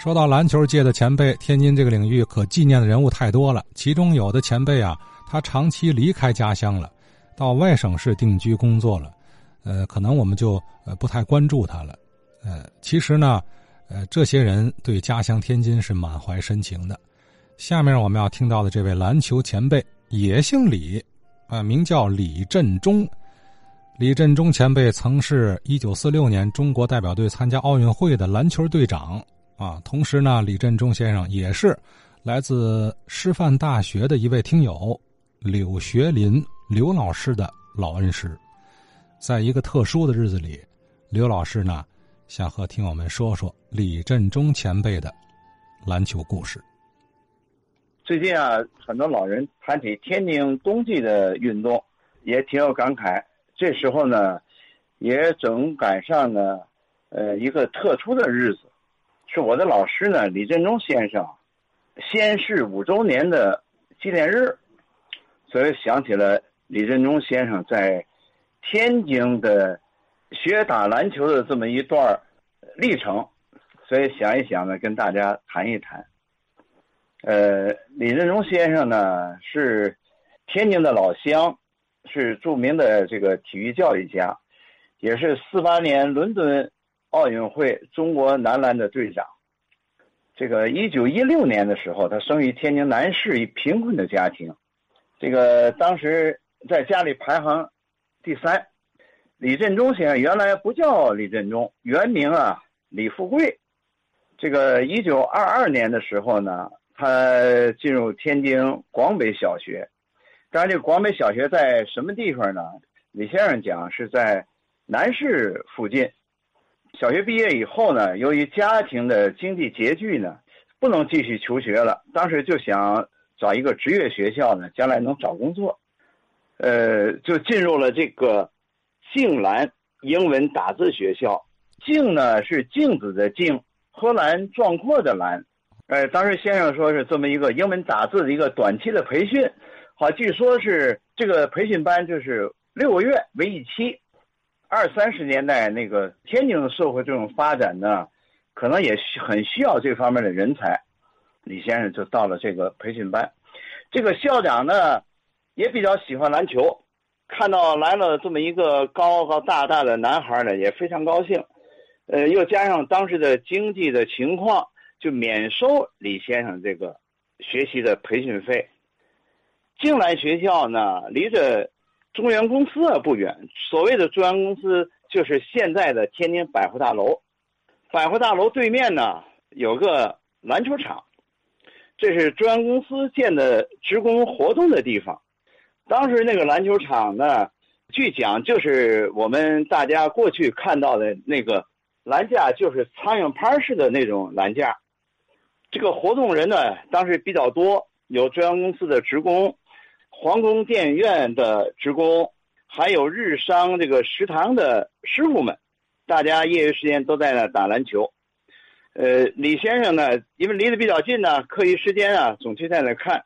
说到篮球界的前辈，天津这个领域可纪念的人物太多了。其中有的前辈啊，他长期离开家乡了，到外省市定居工作了，呃，可能我们就呃不太关注他了。呃，其实呢，呃，这些人对家乡天津是满怀深情的。下面我们要听到的这位篮球前辈也姓李，啊，名叫李振中。李振中前辈曾是一九四六年中国代表队参加奥运会的篮球队长。啊，同时呢，李振中先生也是来自师范大学的一位听友柳学林刘老师的老恩师。在一个特殊的日子里，刘老师呢想和听友们说说李振中前辈的篮球故事。最近啊，很多老人谈起天津冬季的运动，也挺有感慨。这时候呢，也正赶上呢，呃，一个特殊的日子。是我的老师呢，李振中先生，先逝五周年的纪念日，所以想起了李振中先生在天津的学打篮球的这么一段历程，所以想一想呢，跟大家谈一谈。呃，李振中先生呢是天津的老乡，是著名的这个体育教育家，也是四八年伦敦。奥运会中国男篮的队长，这个一九一六年的时候，他生于天津南市一贫困的家庭，这个当时在家里排行第三。李振中先生原来不叫李振中，原名啊李富贵。这个一九二二年的时候呢，他进入天津广北小学。当然，这个广北小学在什么地方呢？李先生讲是在南市附近。小学毕业以后呢，由于家庭的经济拮据呢，不能继续求学了。当时就想找一个职业学校呢，将来能找工作，呃，就进入了这个静兰英文打字学校。静呢是镜子的镜，荷兰壮阔的兰。呃，当时先生说是这么一个英文打字的一个短期的培训，好，据说是这个培训班就是六个月为一期。二三十年代那个天津的社会这种发展呢，可能也需很需要这方面的人才。李先生就到了这个培训班，这个校长呢也比较喜欢篮球，看到来了这么一个高高大大的男孩呢，也非常高兴。呃，又加上当时的经济的情况，就免收李先生这个学习的培训费。进来学校呢，离着。中原公司啊不远，所谓的中原公司就是现在的天津百货大楼。百货大楼对面呢有个篮球场，这是中原公司建的职工活动的地方。当时那个篮球场呢，据讲就是我们大家过去看到的那个篮架，就是苍蝇拍似的那种篮架。这个活动人呢，当时比较多，有中原公司的职工。皇宫电影院的职工，还有日商这个食堂的师傅们，大家业余时间都在那打篮球。呃，李先生呢，因为离得比较近呢，课余时间啊，总去在那看。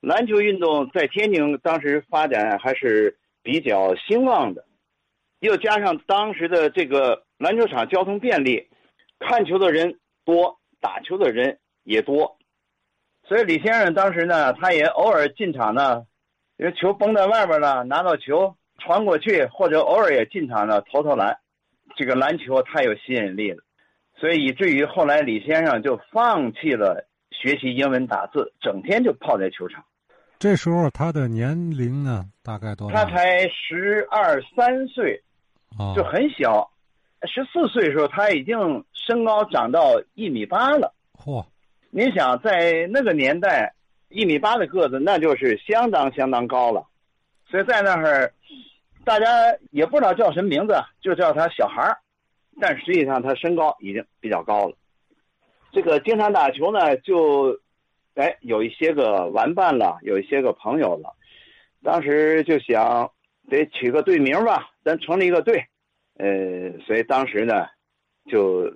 篮球运动在天津当时发展还是比较兴旺的，又加上当时的这个篮球场交通便利，看球的人多，打球的人也多，所以李先生当时呢，他也偶尔进场呢。因为球崩在外边了，拿到球传过去，或者偶尔也进场了投投篮，这个篮球太有吸引力了，所以以至于后来李先生就放弃了学习英文打字，整天就泡在球场。这时候他的年龄呢，大概多少？他才十二三岁，就很小。十四岁的时候，他已经身高长到一米八了。嚯！你想在那个年代。一米八的个子，那就是相当相当高了，所以在那儿，大家也不知道叫什么名字，就叫他小孩儿，但实际上他身高已经比较高了。这个经常打球呢，就，哎，有一些个玩伴了，有一些个朋友了。当时就想，得取个队名吧，咱成立一个队，呃，所以当时呢，就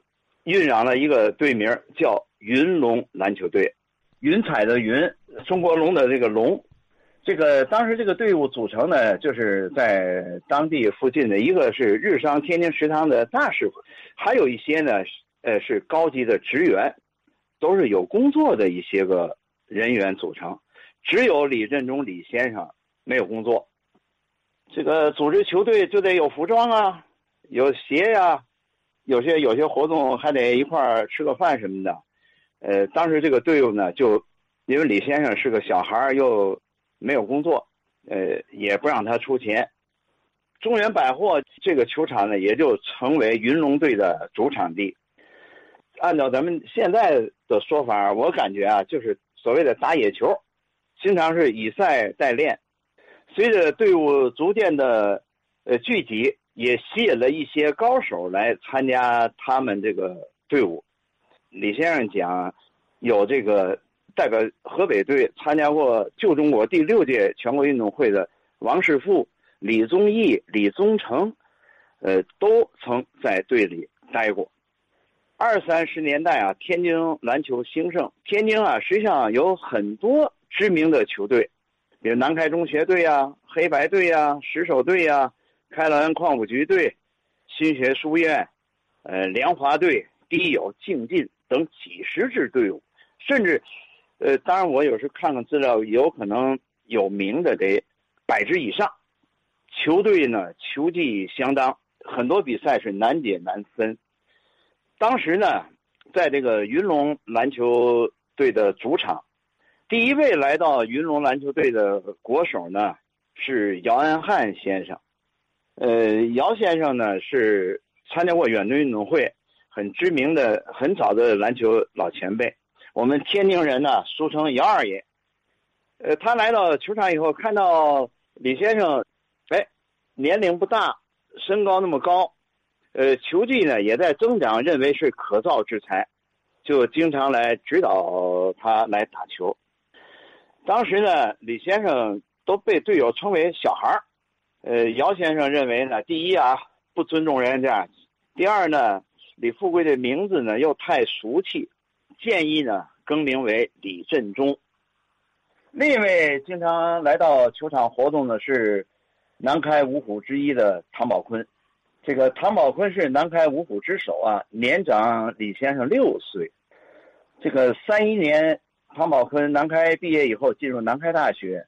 酝酿了一个队名，叫云龙篮球队。云彩的云，中国龙的这个龙，这个当时这个队伍组成呢，就是在当地附近的一个是日商天津食堂的大师傅，还有一些呢，呃是高级的职员，都是有工作的一些个人员组成，只有李振中李先生没有工作。这个组织球队就得有服装啊，有鞋呀，有些有些活动还得一块儿吃个饭什么的。呃，当时这个队伍呢，就因为李先生是个小孩儿，又没有工作，呃，也不让他出钱。中原百货这个球场呢，也就成为云龙队的主场地。按照咱们现在的说法，我感觉啊，就是所谓的打野球，经常是以赛代练。随着队伍逐渐的呃聚集，也吸引了一些高手来参加他们这个队伍。李先生讲，有这个代表河北队参加过旧中国第六届全国运动会的王世富、李宗义、李宗成，呃，都曾在队里待过。二三十年代啊，天津篮球兴盛，天津啊实际上有很多知名的球队，比如南开中学队呀、黑白队呀、石手队呀、开滦矿务局队、新学书院、呃联华队、第一友、竞进。等几十支队伍，甚至，呃，当然我有时看看资料，有可能有名的得百支以上。球队呢，球技相当，很多比赛是难解难分。当时呢，在这个云龙篮球队的主场，第一位来到云龙篮球队的国手呢是姚安汉先生。呃，姚先生呢是参加过远东运动会。很知名的、很早的篮球老前辈，我们天津人呢，俗称姚二爷。呃，他来到球场以后，看到李先生，哎，年龄不大，身高那么高，呃，球技呢也在增长，认为是可造之材，就经常来指导他来打球。当时呢，李先生都被队友称为小孩儿。呃，姚先生认为呢，第一啊，不尊重人家；第二呢。李富贵的名字呢又太俗气，建议呢更名为李振中。另一位经常来到球场活动的是南开五虎之一的唐宝坤。这个唐宝坤是南开五虎之首啊，年长李先生六岁。这个三一年，唐宝坤南开毕业以后进入南开大学。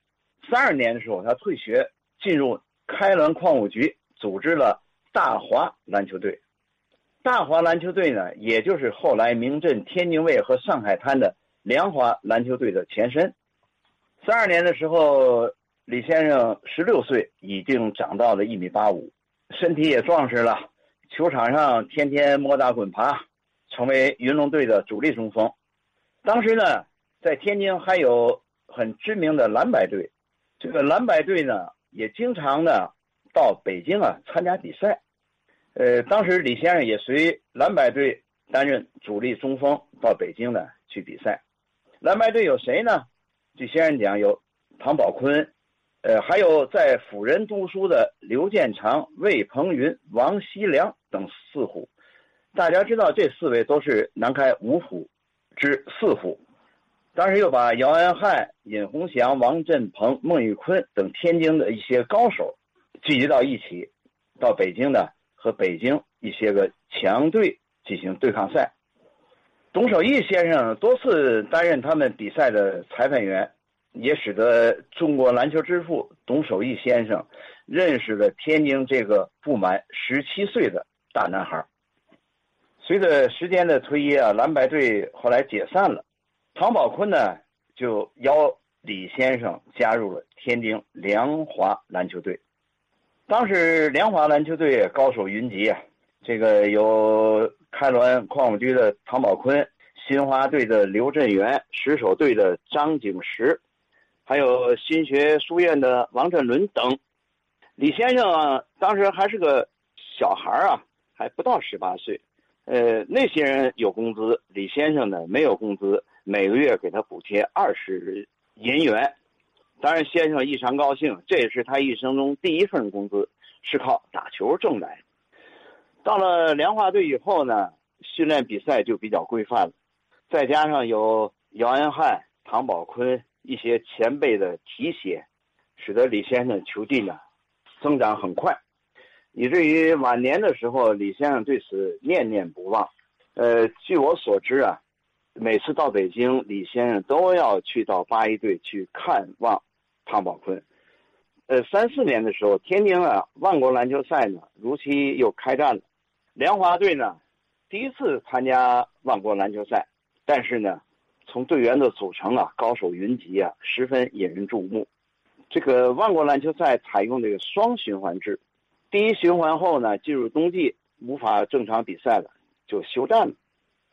三二年的时候，他退学进入开滦矿务局，组织了大华篮球队。大华篮球队呢，也就是后来名震天津卫和上海滩的梁华篮球队的前身。三二年的时候，李先生十六岁，已经长到了一米八五，身体也壮实了。球场上天天摸打滚爬，成为云龙队的主力中锋。当时呢，在天津还有很知名的蓝白队，这个蓝白队呢，也经常呢到北京啊参加比赛。呃，当时李先生也随蓝白队担任主力中锋到北京呢去比赛。蓝白队有谁呢？据先生讲，有唐宝坤，呃，还有在辅仁读书的刘建长、魏鹏云、王锡良等四虎。大家知道，这四位都是南开五虎之四虎。当时又把姚安汉、尹洪祥、王振鹏、孟玉坤等天津的一些高手聚集到一起，到北京呢。和北京一些个强队进行对抗赛，董守义先生多次担任他们比赛的裁判员，也使得中国篮球之父董守义先生认识了天津这个不满十七岁的大男孩。随着时间的推移啊，蓝白队后来解散了，唐宝坤呢就邀李先生加入了天津梁华篮球队。当时联华篮球队高手云集啊，这个有开滦矿务局的唐宝坤，新华队的刘振元，石手队的张景石，还有新学书院的王振伦等。李先生啊当时还是个小孩啊，还不到十八岁。呃，那些人有工资，李先生呢没有工资，每个月给他补贴二十银元。当然，先生异常高兴，这也是他一生中第一份工资，是靠打球挣来的。到了梁华队以后呢，训练比赛就比较规范了，再加上有姚安汉、唐宝坤一些前辈的提携，使得李先生球技呢增长很快，以至于晚年的时候，李先生对此念念不忘。呃，据我所知啊，每次到北京，李先生都要去到八一队去看望唐宝坤。呃，三四年的时候，天津啊万国篮球赛呢如期又开战了。梁华队呢第一次参加万国篮球赛，但是呢，从队员的组成啊，高手云集啊，十分引人注目。这个万国篮球赛采用这个双循环制，第一循环后呢，进入冬季无法正常比赛了，就休战了。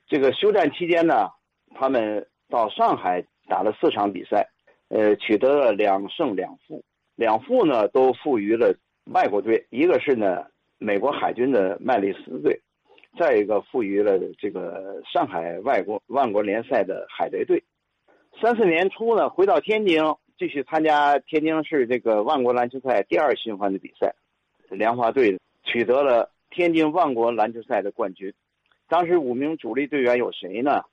这个休战期间呢，他们到上海打了四场比赛，呃，取得了两胜两负。两负呢都负于了外国队，一个是呢美国海军的麦利斯队，再一个负于了这个上海外国万国联赛的海贼队。三四年初呢，回到天津继续参加天津市这个万国篮球赛第二循环的比赛，梁华队取得了天津万国篮球赛的冠军。当时五名主力队员有谁呢？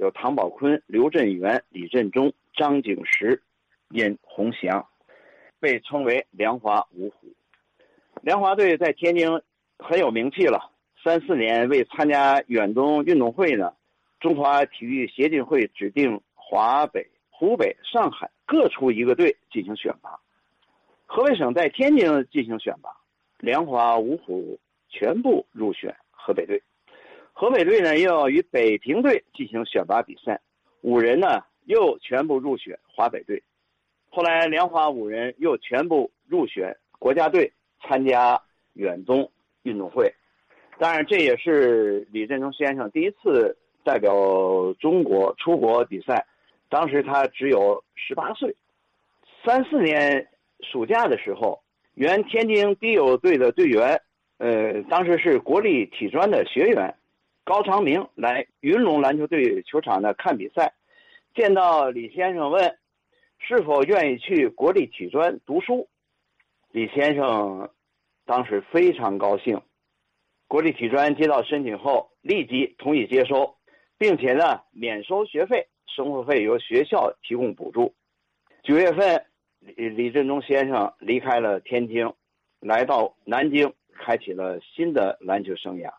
有唐宝坤、刘振元、李振中、张景石、殷洪祥。被称为“梁华五虎”，梁华队在天津很有名气了。三四年为参加远东运动会呢，中华体育协进会指定华北、湖北、上海各出一个队进行选拔。河北省在天津进行选拔，梁华五虎全部入选河北队。河北队呢又要与北平队进行选拔比赛，五人呢又全部入选华北队。后来，梁华五人又全部入选国家队参加远东运动会。当然，这也是李振中先生第一次代表中国出国比赛。当时他只有十八岁。三四年暑假的时候，原天津地友队的队员，呃，当时是国立体专的学员高长明来云龙篮球队球场呢看比赛，见到李先生问。是否愿意去国立体专读书？李先生当时非常高兴。国立体专接到申请后，立即同意接收，并且呢免收学费，生活费由学校提供补助。九月份，李李振中先生离开了天津，来到南京，开启了新的篮球生涯。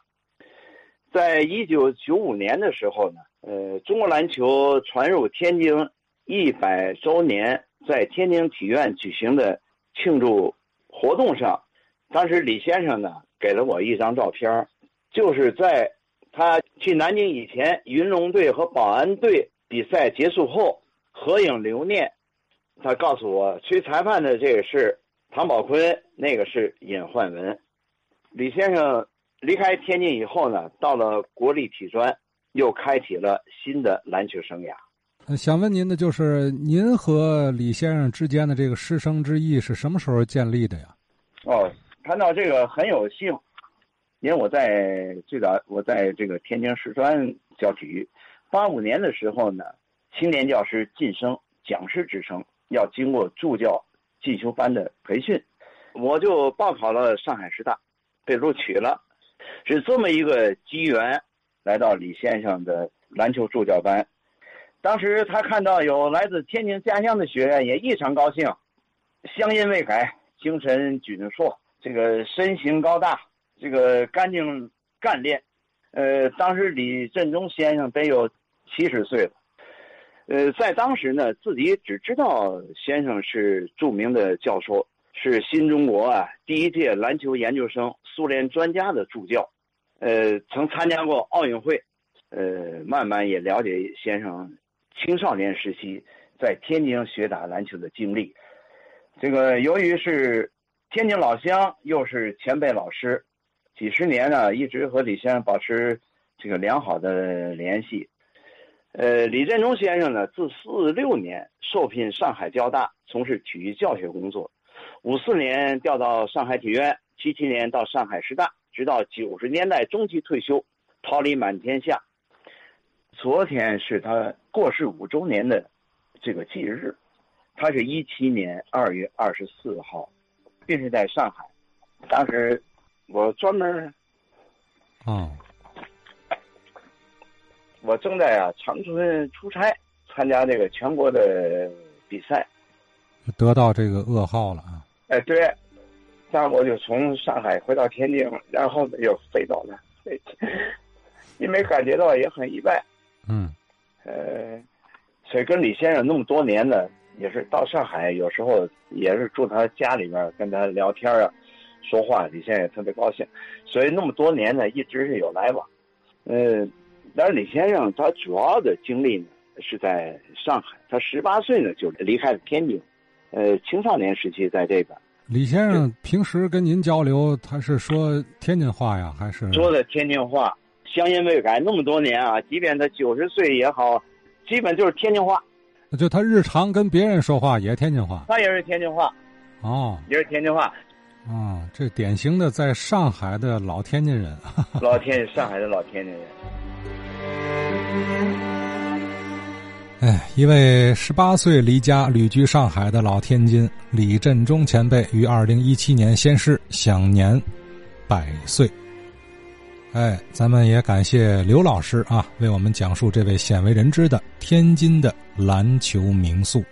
在一九九五年的时候呢，呃，中国篮球传入天津。一百周年在天津体院举行的庆祝活动上，当时李先生呢给了我一张照片，就是在他去南京以前，云龙队和保安队比赛结束后合影留念。他告诉我，吹裁判的这个是唐宝坤，那个是尹焕文。李先生离开天津以后呢，到了国立体专，又开启了新的篮球生涯。想问您的就是，您和李先生之间的这个师生之谊是什么时候建立的呀？哦，谈到这个很有幸，因为我在最早我在这个天津师专教体育，八五年的时候呢，青年教师晋升讲师职称要经过助教进修班的培训，我就报考了上海师大，被录取了，是这么一个机缘，来到李先生的篮球助教班。当时他看到有来自天津家乡的学员，也异常高兴。乡音未改，精神矍铄，这个身形高大，这个干净干练。呃，当时李振中先生得有七十岁了。呃，在当时呢，自己只知道先生是著名的教授，是新中国啊第一届篮球研究生、苏联专家的助教。呃，曾参加过奥运会。呃，慢慢也了解先生。青少年时期在天津学打篮球的经历，这个由于是天津老乡，又是前辈老师，几十年呢一直和李先生保持这个良好的联系。呃，李振中先生呢，自四六年受聘上海交大从事体育教学工作，五四年调到上海体院，七七年到上海师大，直到九十年代中期退休，桃李满天下。昨天是他过世五周年的这个忌日，他是一七年二月二十四号，病逝在上海。当时我专门，哦，我正在啊长春出差，参加这个全国的比赛，得到这个噩耗了啊！哎，对，然后我就从上海回到天津，然后又飞走了，因为感觉到也很意外。嗯，呃，所以跟李先生那么多年呢，也是到上海有时候也是住他家里面跟他聊天啊，说话，李先生也特别高兴。所以那么多年呢，一直是有来往。呃，但是李先生他主要的经历呢是在上海，他十八岁呢就离开了天津，呃，青少年时期在这边。李先生平时跟您交流，他是说天津话呀，还是说的天津话？乡音未改那么多年啊，即便他九十岁也好，基本就是天津话。就他日常跟别人说话也天津话。他也是天津话。哦，也是天津话。啊，这典型的在上海的老天津人。老天，上海的老天津人。哎，一位十八岁离家旅居上海的老天津李振中前辈于二零一七年仙逝，享年百岁。哎，咱们也感谢刘老师啊，为我们讲述这位鲜为人知的天津的篮球名宿。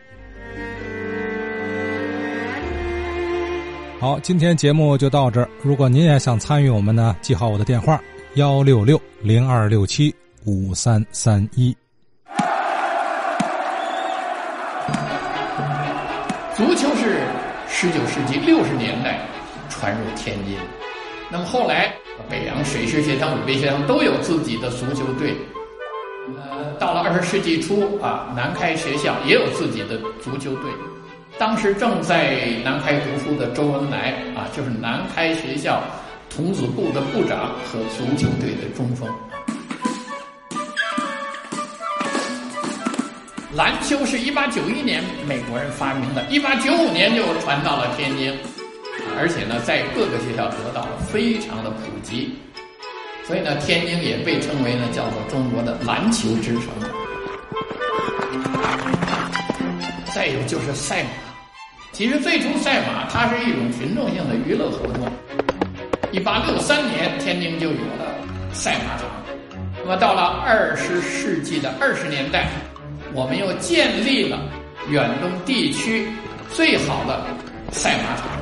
好，今天节目就到这儿。如果您也想参与我们呢，记好我的电话：幺六六零二六七五三三一。十九世纪六十年代传入天津，那么后来北洋水师学堂、武备学堂都有自己的足球队。呃，到了二十世纪初啊，南开学校也有自己的足球队。当时正在南开读书的周恩来啊，就是南开学校童子部的部长和足球队的中锋。篮球是一八九一年美国人发明的，一八九五年就传到了天津，而且呢，在各个学校得到了非常的普及，所以呢，天津也被称为呢叫做中国的篮球之城。再有就是赛马，其实最初赛马它是一种群众性的娱乐活动。一八六三年，天津就有了赛马场，那么到了二十世纪的二十年代。我们又建立了远东地区最好的赛马场。